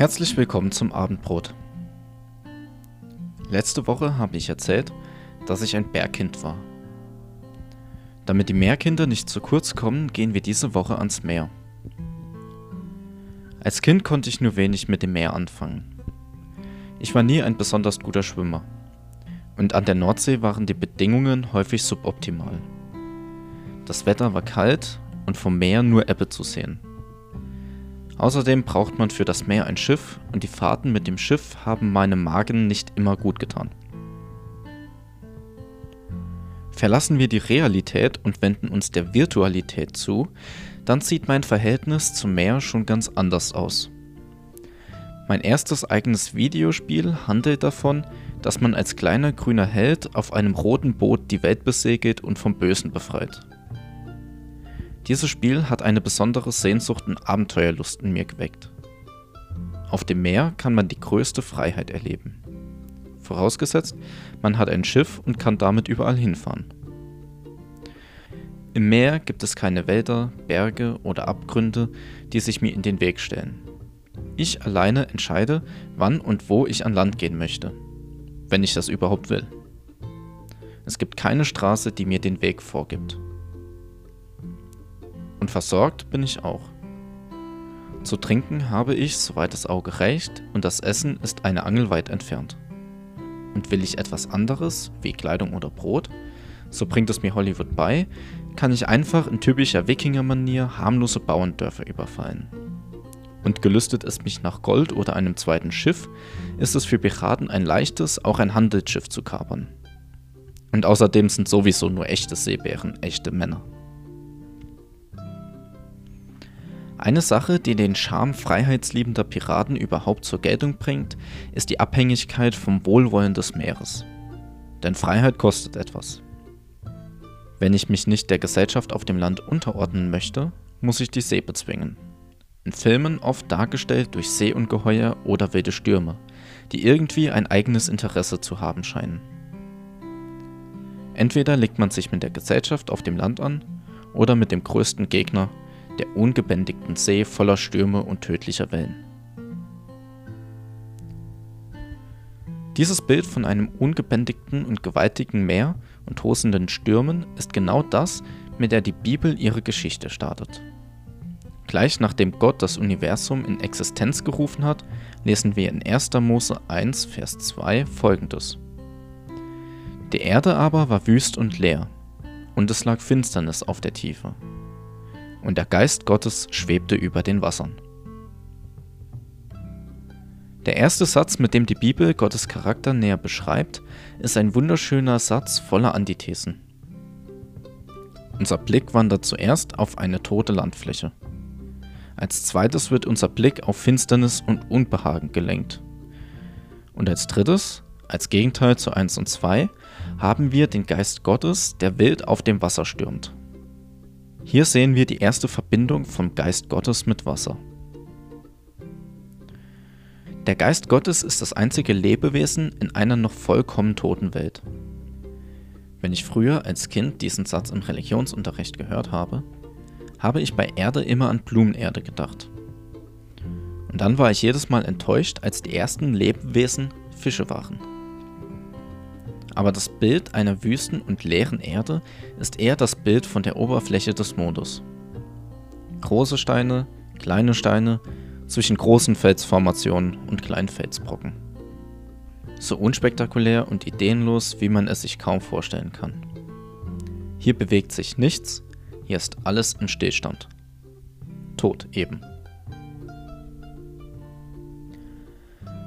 Herzlich willkommen zum Abendbrot. Letzte Woche habe ich erzählt, dass ich ein Bergkind war. Damit die Meerkinder nicht zu kurz kommen, gehen wir diese Woche ans Meer. Als Kind konnte ich nur wenig mit dem Meer anfangen. Ich war nie ein besonders guter Schwimmer. Und an der Nordsee waren die Bedingungen häufig suboptimal. Das Wetter war kalt und vom Meer nur Ebbe zu sehen. Außerdem braucht man für das Meer ein Schiff und die Fahrten mit dem Schiff haben meinem Magen nicht immer gut getan. Verlassen wir die Realität und wenden uns der Virtualität zu, dann sieht mein Verhältnis zum Meer schon ganz anders aus. Mein erstes eigenes Videospiel handelt davon, dass man als kleiner grüner Held auf einem roten Boot die Welt besegelt und vom Bösen befreit. Dieses Spiel hat eine besondere Sehnsucht und Abenteuerlust in mir geweckt. Auf dem Meer kann man die größte Freiheit erleben. Vorausgesetzt, man hat ein Schiff und kann damit überall hinfahren. Im Meer gibt es keine Wälder, Berge oder Abgründe, die sich mir in den Weg stellen. Ich alleine entscheide, wann und wo ich an Land gehen möchte, wenn ich das überhaupt will. Es gibt keine Straße, die mir den Weg vorgibt. Und versorgt bin ich auch. Zu trinken habe ich, soweit das Auge reicht, und das Essen ist eine Angel weit entfernt. Und will ich etwas anderes, wie Kleidung oder Brot, so bringt es mir Hollywood bei, kann ich einfach in typischer Wikinger-Manier harmlose Bauerndörfer überfallen. Und gelüstet es mich nach Gold oder einem zweiten Schiff, ist es für Piraten ein leichtes, auch ein Handelsschiff zu kapern. Und außerdem sind sowieso nur echte Seebären echte Männer. Eine Sache, die den Charme freiheitsliebender Piraten überhaupt zur Geltung bringt, ist die Abhängigkeit vom Wohlwollen des Meeres. Denn Freiheit kostet etwas. Wenn ich mich nicht der Gesellschaft auf dem Land unterordnen möchte, muss ich die See bezwingen. In Filmen oft dargestellt durch Seeungeheuer oder wilde Stürme, die irgendwie ein eigenes Interesse zu haben scheinen. Entweder legt man sich mit der Gesellschaft auf dem Land an oder mit dem größten Gegner, der ungebändigten See voller Stürme und tödlicher Wellen. Dieses Bild von einem ungebändigten und gewaltigen Meer und tosenden Stürmen ist genau das, mit der die Bibel ihre Geschichte startet. Gleich nachdem Gott das Universum in Existenz gerufen hat, lesen wir in 1. Mose 1, Vers 2 folgendes. Die Erde aber war wüst und leer, und es lag Finsternis auf der Tiefe und der Geist Gottes schwebte über den Wassern. Der erste Satz, mit dem die Bibel Gottes Charakter näher beschreibt, ist ein wunderschöner Satz voller Antithesen. Unser Blick wandert zuerst auf eine tote Landfläche. Als zweites wird unser Blick auf Finsternis und Unbehagen gelenkt. Und als drittes, als Gegenteil zu 1 und 2, haben wir den Geist Gottes, der wild auf dem Wasser stürmt. Hier sehen wir die erste Verbindung vom Geist Gottes mit Wasser. Der Geist Gottes ist das einzige Lebewesen in einer noch vollkommen toten Welt. Wenn ich früher als Kind diesen Satz im Religionsunterricht gehört habe, habe ich bei Erde immer an Blumenerde gedacht. Und dann war ich jedes Mal enttäuscht, als die ersten Lebewesen Fische waren. Aber das Bild einer wüsten und leeren Erde ist eher das Bild von der Oberfläche des Mondes. Große Steine, kleine Steine, zwischen großen Felsformationen und kleinen Felsbrocken. So unspektakulär und ideenlos, wie man es sich kaum vorstellen kann. Hier bewegt sich nichts, hier ist alles in Stillstand. Tod eben.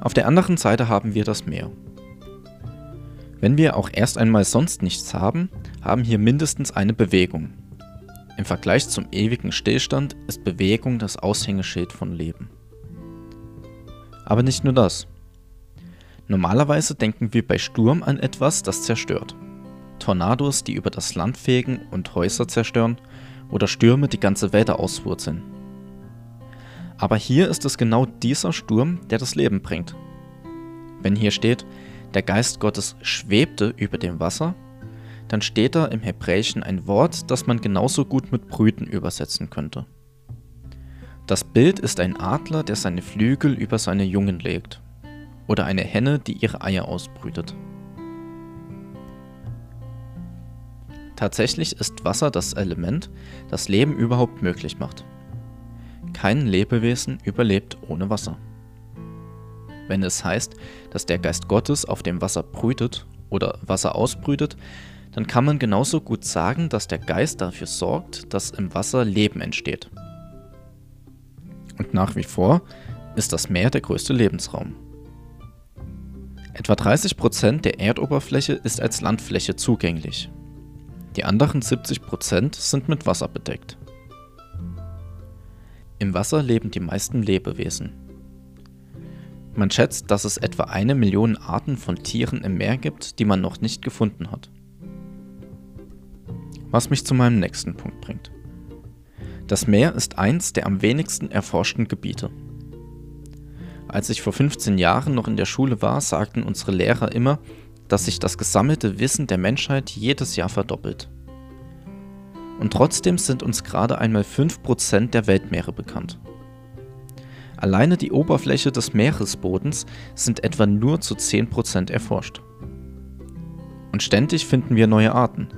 Auf der anderen Seite haben wir das Meer. Wenn wir auch erst einmal sonst nichts haben, haben hier mindestens eine Bewegung. Im Vergleich zum ewigen Stillstand ist Bewegung das Aushängeschild von Leben. Aber nicht nur das. Normalerweise denken wir bei Sturm an etwas, das zerstört. Tornados, die über das Land fegen und Häuser zerstören, oder Stürme, die ganze Wälder auswurzeln. Aber hier ist es genau dieser Sturm, der das Leben bringt. Wenn hier steht, der Geist Gottes schwebte über dem Wasser, dann steht da im Hebräischen ein Wort, das man genauso gut mit Brüten übersetzen könnte. Das Bild ist ein Adler, der seine Flügel über seine Jungen legt. Oder eine Henne, die ihre Eier ausbrütet. Tatsächlich ist Wasser das Element, das Leben überhaupt möglich macht. Kein Lebewesen überlebt ohne Wasser. Wenn es heißt, dass der Geist Gottes auf dem Wasser brütet oder Wasser ausbrütet, dann kann man genauso gut sagen, dass der Geist dafür sorgt, dass im Wasser Leben entsteht. Und nach wie vor ist das Meer der größte Lebensraum. Etwa 30% der Erdoberfläche ist als Landfläche zugänglich. Die anderen 70% sind mit Wasser bedeckt. Im Wasser leben die meisten Lebewesen. Man schätzt, dass es etwa eine Million Arten von Tieren im Meer gibt, die man noch nicht gefunden hat. Was mich zu meinem nächsten Punkt bringt. Das Meer ist eins der am wenigsten erforschten Gebiete. Als ich vor 15 Jahren noch in der Schule war, sagten unsere Lehrer immer, dass sich das gesammelte Wissen der Menschheit jedes Jahr verdoppelt. Und trotzdem sind uns gerade einmal 5% der Weltmeere bekannt. Alleine die Oberfläche des Meeresbodens sind etwa nur zu 10% erforscht. Und ständig finden wir neue Arten.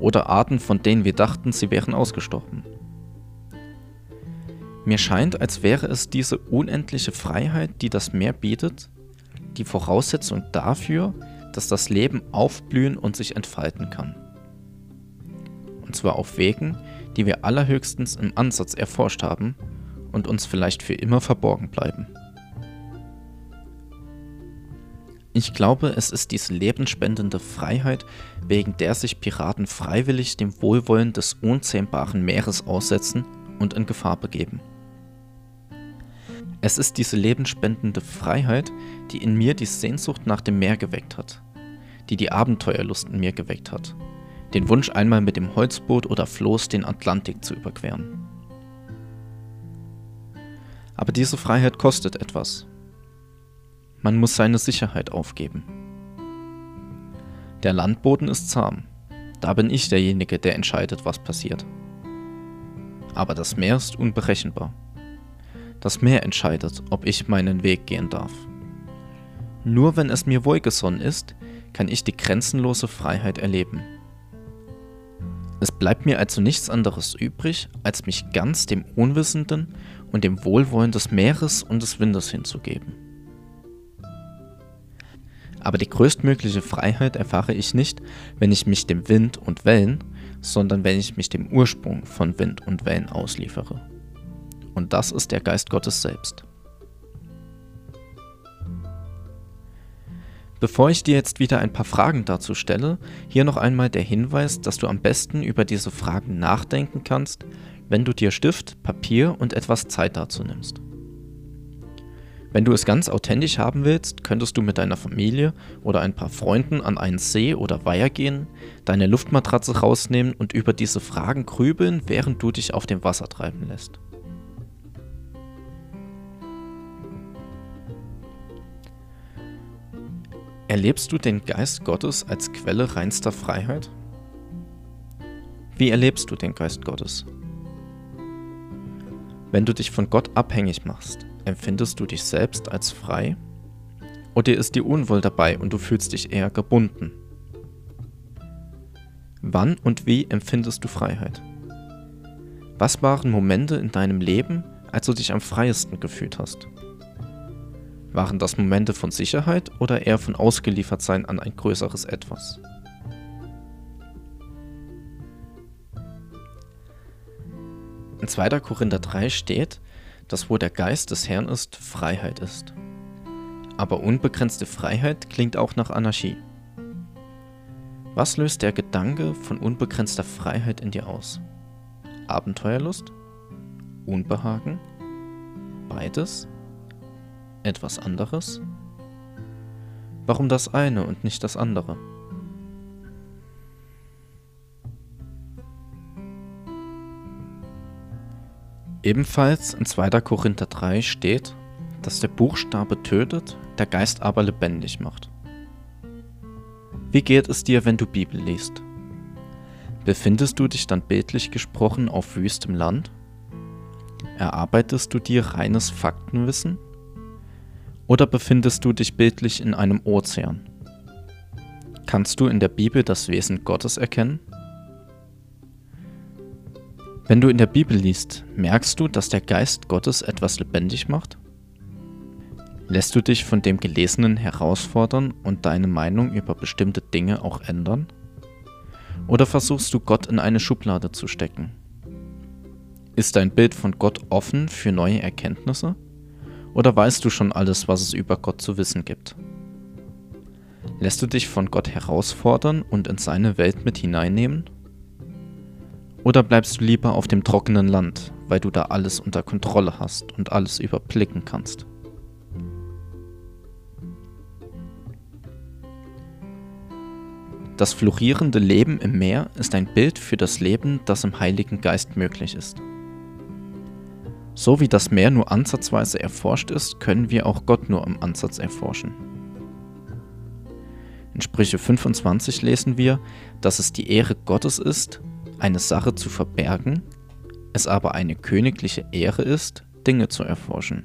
Oder Arten, von denen wir dachten, sie wären ausgestorben. Mir scheint, als wäre es diese unendliche Freiheit, die das Meer bietet, die Voraussetzung dafür, dass das Leben aufblühen und sich entfalten kann. Und zwar auf Wegen, die wir allerhöchstens im Ansatz erforscht haben und uns vielleicht für immer verborgen bleiben. Ich glaube, es ist diese lebensspendende Freiheit, wegen der sich Piraten freiwillig dem Wohlwollen des unzähmbaren Meeres aussetzen und in Gefahr begeben. Es ist diese lebensspendende Freiheit, die in mir die Sehnsucht nach dem Meer geweckt hat, die die Abenteuerlust in mir geweckt hat, den Wunsch einmal mit dem Holzboot oder Floß den Atlantik zu überqueren. Aber diese Freiheit kostet etwas. Man muss seine Sicherheit aufgeben. Der Landboden ist zahm. Da bin ich derjenige, der entscheidet, was passiert. Aber das Meer ist unberechenbar. Das Meer entscheidet, ob ich meinen Weg gehen darf. Nur wenn es mir wohlgesonnen ist, kann ich die grenzenlose Freiheit erleben. Es bleibt mir also nichts anderes übrig, als mich ganz dem Unwissenden und dem Wohlwollen des Meeres und des Windes hinzugeben. Aber die größtmögliche Freiheit erfahre ich nicht, wenn ich mich dem Wind und Wellen, sondern wenn ich mich dem Ursprung von Wind und Wellen ausliefere. Und das ist der Geist Gottes selbst. Bevor ich dir jetzt wieder ein paar Fragen dazu stelle, hier noch einmal der Hinweis, dass du am besten über diese Fragen nachdenken kannst, wenn du dir Stift, Papier und etwas Zeit dazu nimmst. Wenn du es ganz authentisch haben willst, könntest du mit deiner Familie oder ein paar Freunden an einen See oder Weiher gehen, deine Luftmatratze rausnehmen und über diese Fragen grübeln, während du dich auf dem Wasser treiben lässt. Erlebst du den Geist Gottes als Quelle reinster Freiheit? Wie erlebst du den Geist Gottes? Wenn du dich von Gott abhängig machst, empfindest du dich selbst als frei? Oder ist dir Unwohl dabei und du fühlst dich eher gebunden? Wann und wie empfindest du Freiheit? Was waren Momente in deinem Leben, als du dich am freiesten gefühlt hast? Waren das Momente von Sicherheit oder eher von Ausgeliefertsein an ein größeres Etwas? In 2. Korinther 3 steht, dass wo der Geist des Herrn ist, Freiheit ist. Aber unbegrenzte Freiheit klingt auch nach Anarchie. Was löst der Gedanke von unbegrenzter Freiheit in dir aus? Abenteuerlust? Unbehagen? Beides? etwas anderes? Warum das eine und nicht das andere? Ebenfalls in 2. Korinther 3 steht, dass der Buchstabe tötet, der Geist aber lebendig macht. Wie geht es dir, wenn du Bibel liest? Befindest du dich dann bildlich gesprochen auf wüstem Land? Erarbeitest du dir reines Faktenwissen? Oder befindest du dich bildlich in einem Ozean? Kannst du in der Bibel das Wesen Gottes erkennen? Wenn du in der Bibel liest, merkst du, dass der Geist Gottes etwas lebendig macht? Lässt du dich von dem Gelesenen herausfordern und deine Meinung über bestimmte Dinge auch ändern? Oder versuchst du Gott in eine Schublade zu stecken? Ist dein Bild von Gott offen für neue Erkenntnisse? Oder weißt du schon alles, was es über Gott zu wissen gibt? Lässt du dich von Gott herausfordern und in seine Welt mit hineinnehmen? Oder bleibst du lieber auf dem trockenen Land, weil du da alles unter Kontrolle hast und alles überblicken kannst? Das florierende Leben im Meer ist ein Bild für das Leben, das im Heiligen Geist möglich ist. So wie das Meer nur ansatzweise erforscht ist, können wir auch Gott nur im Ansatz erforschen. In Sprüche 25 lesen wir, dass es die Ehre Gottes ist, eine Sache zu verbergen, es aber eine königliche Ehre ist, Dinge zu erforschen.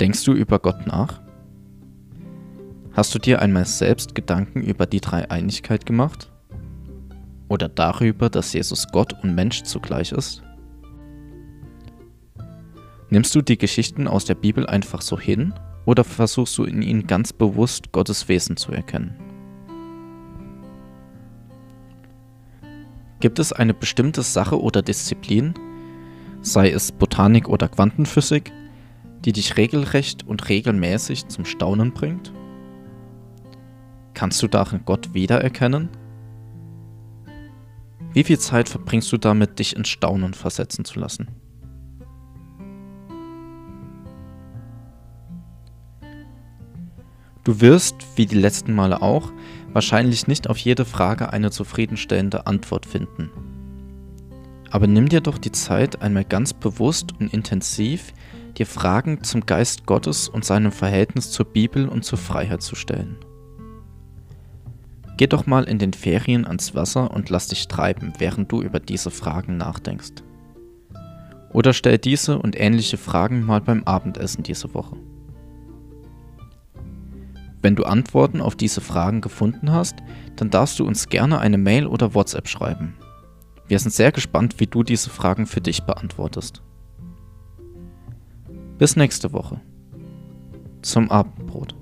Denkst du über Gott nach? Hast du dir einmal selbst Gedanken über die Dreieinigkeit gemacht? Oder darüber, dass Jesus Gott und Mensch zugleich ist? Nimmst du die Geschichten aus der Bibel einfach so hin oder versuchst du in ihnen ganz bewusst Gottes Wesen zu erkennen? Gibt es eine bestimmte Sache oder Disziplin, sei es Botanik oder Quantenphysik, die dich regelrecht und regelmäßig zum Staunen bringt? Kannst du darin Gott wiedererkennen? Wie viel Zeit verbringst du damit, dich in Staunen versetzen zu lassen? Du wirst, wie die letzten Male auch, wahrscheinlich nicht auf jede Frage eine zufriedenstellende Antwort finden. Aber nimm dir doch die Zeit, einmal ganz bewusst und intensiv dir Fragen zum Geist Gottes und seinem Verhältnis zur Bibel und zur Freiheit zu stellen. Geh doch mal in den Ferien ans Wasser und lass dich treiben, während du über diese Fragen nachdenkst. Oder stell diese und ähnliche Fragen mal beim Abendessen diese Woche. Wenn du Antworten auf diese Fragen gefunden hast, dann darfst du uns gerne eine Mail oder WhatsApp schreiben. Wir sind sehr gespannt, wie du diese Fragen für dich beantwortest. Bis nächste Woche. Zum Abendbrot.